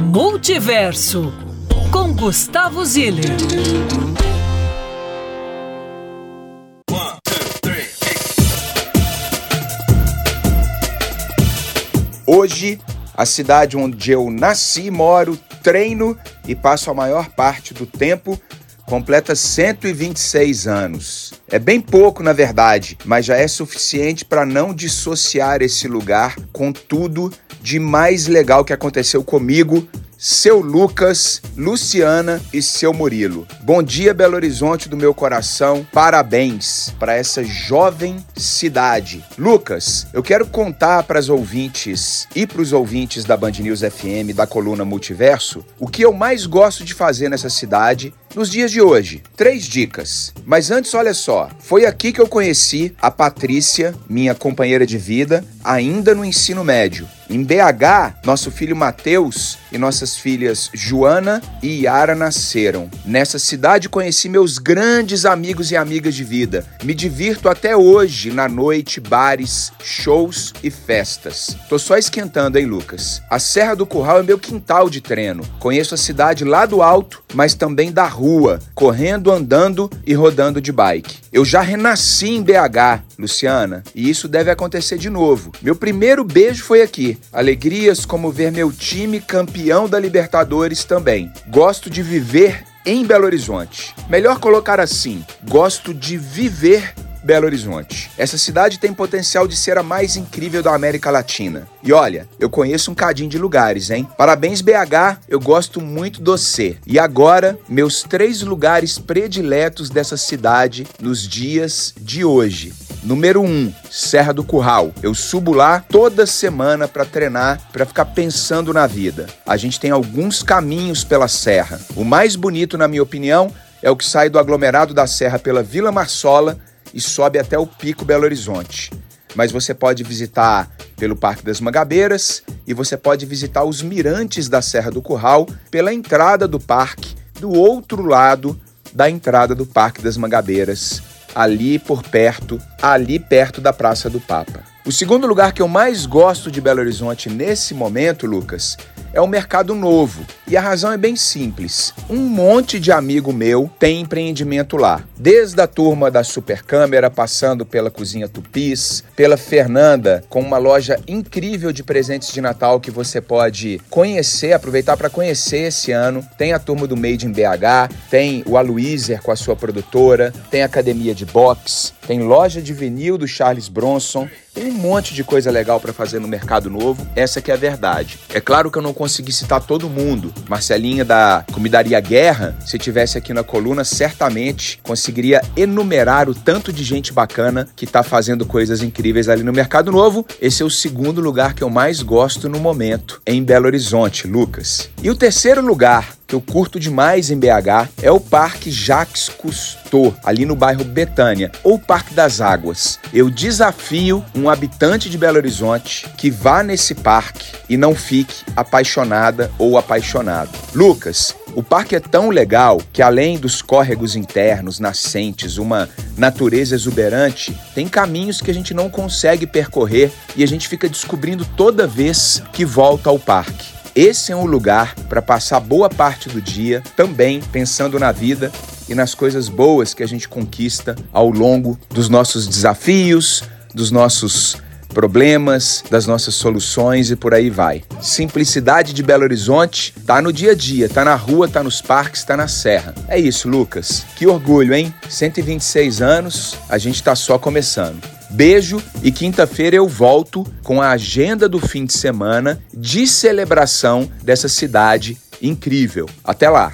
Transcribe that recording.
Multiverso com Gustavo Ziller. Hoje, a cidade onde eu nasci, moro, treino e passo a maior parte do tempo completa 126 anos. É bem pouco, na verdade, mas já é suficiente para não dissociar esse lugar com tudo de mais legal que aconteceu comigo seu Lucas, Luciana e seu Murilo. Bom dia, Belo Horizonte do meu coração. Parabéns para essa jovem cidade. Lucas, eu quero contar para as ouvintes e para os ouvintes da Band News FM, da coluna Multiverso, o que eu mais gosto de fazer nessa cidade nos dias de hoje. Três dicas. Mas antes, olha só, foi aqui que eu conheci a Patrícia, minha companheira de vida, ainda no ensino médio. Em BH, nosso filho Mateus e nossas filhas Joana e Yara nasceram. Nessa cidade conheci meus grandes amigos e amigas de vida. Me divirto até hoje na noite, bares, shows e festas. Tô só esquentando, hein, Lucas? A Serra do Curral é meu quintal de treino. Conheço a cidade lá do alto, mas também da rua, correndo, andando e rodando de bike. Eu já renasci em BH, Luciana, e isso deve acontecer de novo. Meu primeiro beijo foi aqui. Alegrias como ver meu time campeão da Libertadores também. Gosto de viver em Belo Horizonte. Melhor colocar assim: gosto de viver Belo Horizonte. Essa cidade tem potencial de ser a mais incrível da América Latina. E olha, eu conheço um cadinho de lugares, hein? Parabéns, BH, eu gosto muito do C. E agora, meus três lugares prediletos dessa cidade nos dias de hoje. Número 1, um, Serra do Curral. Eu subo lá toda semana para treinar, para ficar pensando na vida. A gente tem alguns caminhos pela serra. O mais bonito, na minha opinião, é o que sai do aglomerado da serra pela Vila Marsola e sobe até o Pico Belo Horizonte. Mas você pode visitar pelo Parque das Mangabeiras e você pode visitar os mirantes da Serra do Curral pela entrada do parque, do outro lado da entrada do Parque das Mangabeiras, ali por perto, ali perto da Praça do Papa. O segundo lugar que eu mais gosto de Belo Horizonte nesse momento, Lucas, é o mercado novo. E a razão é bem simples. Um monte de amigo meu tem empreendimento lá. Desde a turma da Super Câmera, passando pela Cozinha Tupis, pela Fernanda, com uma loja incrível de presentes de Natal que você pode conhecer, aproveitar para conhecer esse ano. Tem a turma do Made in BH, tem o Aloyser com a sua produtora, tem academia de boxe, tem loja de vinil do Charles Bronson, tem um monte de coisa legal para fazer no mercado novo. Essa que é a verdade. É claro que eu não consegui citar todo mundo. Marcelinha da Comidaria Guerra, se tivesse aqui na coluna, certamente conseguiria enumerar o tanto de gente bacana que está fazendo coisas incríveis ali no mercado novo. Esse é o segundo lugar que eu mais gosto no momento em Belo Horizonte, Lucas. E o terceiro lugar que eu curto demais em BH é o Parque Jacques Cousteau, ali no bairro Betânia, ou Parque das Águas. Eu desafio um habitante de Belo Horizonte que vá nesse parque e não fique apaixonada ou apaixonado. Lucas, o parque é tão legal que, além dos córregos internos, nascentes, uma natureza exuberante, tem caminhos que a gente não consegue percorrer e a gente fica descobrindo toda vez que volta ao parque. Esse é um lugar para passar boa parte do dia também pensando na vida e nas coisas boas que a gente conquista ao longo dos nossos desafios, dos nossos problemas, das nossas soluções e por aí vai. Simplicidade de Belo Horizonte tá no dia a dia, tá na rua, tá nos parques, tá na serra. É isso, Lucas. Que orgulho, hein? 126 anos, a gente tá só começando. Beijo e quinta-feira eu volto com a agenda do fim de semana de celebração dessa cidade incrível. Até lá!